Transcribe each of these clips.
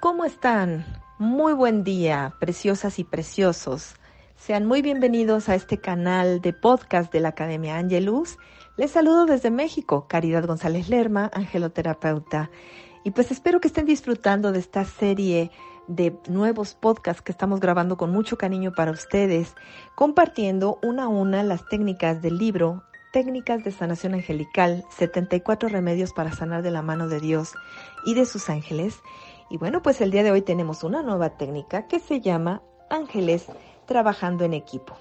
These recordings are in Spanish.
¿cómo están? Muy buen día, preciosas y preciosos. Sean muy bienvenidos a este canal de podcast de la Academia Angelus. Les saludo desde México, Caridad González Lerma, angeloterapeuta. Y pues espero que estén disfrutando de esta serie de nuevos podcasts que estamos grabando con mucho cariño para ustedes, compartiendo una a una las técnicas del libro Técnicas de Sanación Angelical, 74 remedios para sanar de la mano de Dios y de sus ángeles. Y bueno, pues el día de hoy tenemos una nueva técnica que se llama Ángeles trabajando en equipo.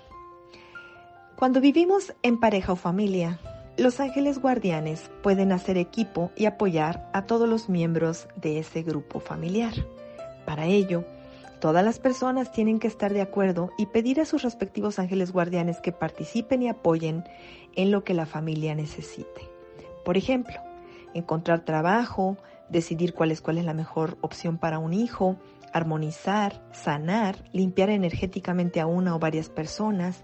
Cuando vivimos en pareja o familia, los ángeles guardianes pueden hacer equipo y apoyar a todos los miembros de ese grupo familiar. Para ello, todas las personas tienen que estar de acuerdo y pedir a sus respectivos ángeles guardianes que participen y apoyen en lo que la familia necesite. Por ejemplo, encontrar trabajo, decidir cuál es, cuál es la mejor opción para un hijo, armonizar, sanar, limpiar energéticamente a una o varias personas,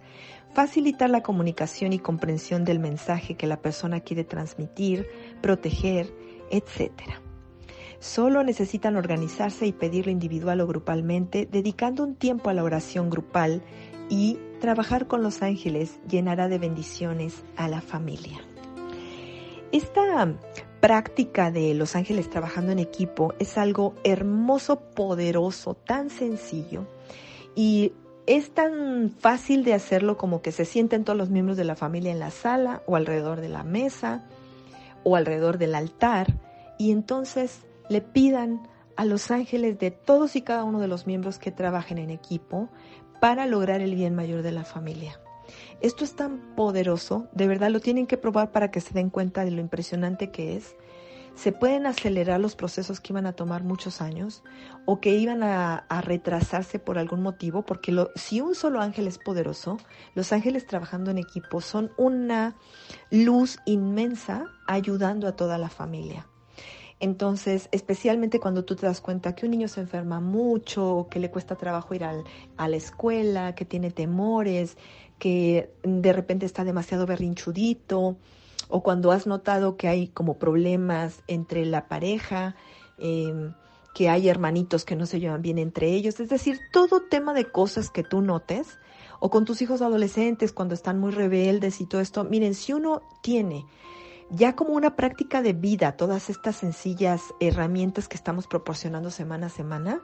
facilitar la comunicación y comprensión del mensaje que la persona quiere transmitir, proteger, etc. Solo necesitan organizarse y pedirlo individual o grupalmente, dedicando un tiempo a la oración grupal y trabajar con los ángeles llenará de bendiciones a la familia. Esta práctica de los ángeles trabajando en equipo es algo hermoso, poderoso, tan sencillo y es tan fácil de hacerlo como que se sienten todos los miembros de la familia en la sala o alrededor de la mesa o alrededor del altar y entonces le pidan a los ángeles de todos y cada uno de los miembros que trabajen en equipo para lograr el bien mayor de la familia. Esto es tan poderoso, de verdad lo tienen que probar para que se den cuenta de lo impresionante que es. Se pueden acelerar los procesos que iban a tomar muchos años o que iban a, retrasarse por algún motivo, porque si un solo ángel es poderoso, los ángeles trabajando en equipo son una luz inmensa ayudando a toda la familia. Entonces, especialmente cuando tú te das cuenta que un niño se enferma mucho, que le cuesta trabajo ir a la escuela, que tiene temores, que de repente está demasiado berrinchudito, o cuando has notado que hay como problemas entre la pareja, em, que hay hermanitos que no se llevan bien entre ellos, es decir, todo tema de cosas que tú notes, o con tus hijos adolescentes cuando están muy rebeldes y todo esto, miren, si uno tiene ya como una práctica de vida todas estas sencillas herramientas que estamos proporcionando semana a semana,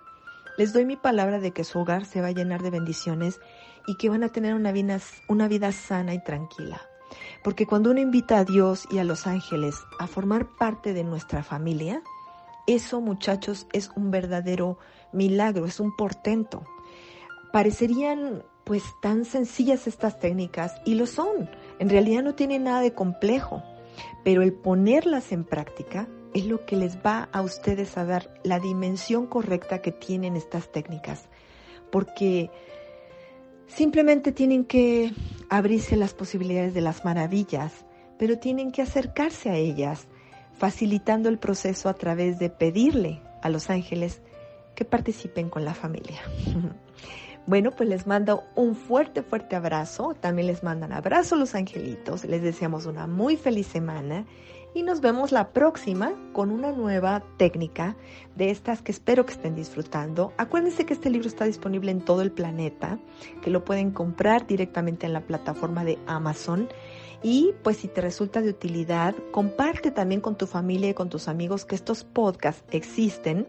les doy mi palabra de que su hogar se va a llenar de bendiciones y que van a tener una vida, una vida sana y tranquila. Porque cuando uno invita a Dios y a los ángeles a formar parte de nuestra familia, eso muchachos es un verdadero milagro, es un portento. Parecerían pues tan sencillas estas técnicas y lo son. En realidad no tienen nada de complejo, pero el ponerlas en práctica es lo que les va a ustedes a dar la dimensión correcta que tienen estas técnicas. Porque Simplemente tienen que abrirse las posibilidades de las maravillas, pero tienen que acercarse a ellas, facilitando el proceso a través de pedirle a los ángeles que participen con la familia. Bueno, pues les mando un fuerte, fuerte abrazo. También les mandan abrazo los angelitos. Les deseamos una muy feliz semana y nos vemos la próxima con una nueva técnica de estas que espero que estén disfrutando. Acuérdense que este libro está disponible en todo el planeta, que lo pueden comprar directamente en la plataforma de Amazon. Y pues si te resulta de utilidad, comparte también con tu familia y con tus amigos que estos podcasts existen.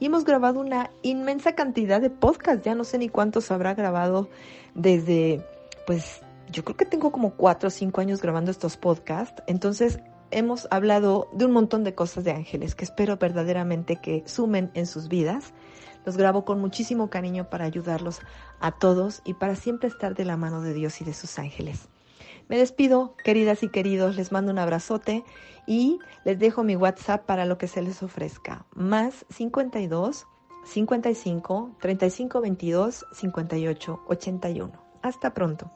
Y hemos grabado una inmensa cantidad de podcasts, ya no sé ni cuántos habrá grabado desde, pues yo creo que tengo como cuatro o cinco años grabando estos podcasts. Entonces hemos hablado de un montón de cosas de ángeles que espero verdaderamente que sumen en sus vidas. Los grabo con muchísimo cariño para ayudarlos a todos y para siempre estar de la mano de Dios y de sus ángeles. Me despido, queridas y queridos, les mando un abrazote y les dejo mi WhatsApp para lo que se les ofrezca. Más 52 55 35 22 58 81. Hasta pronto.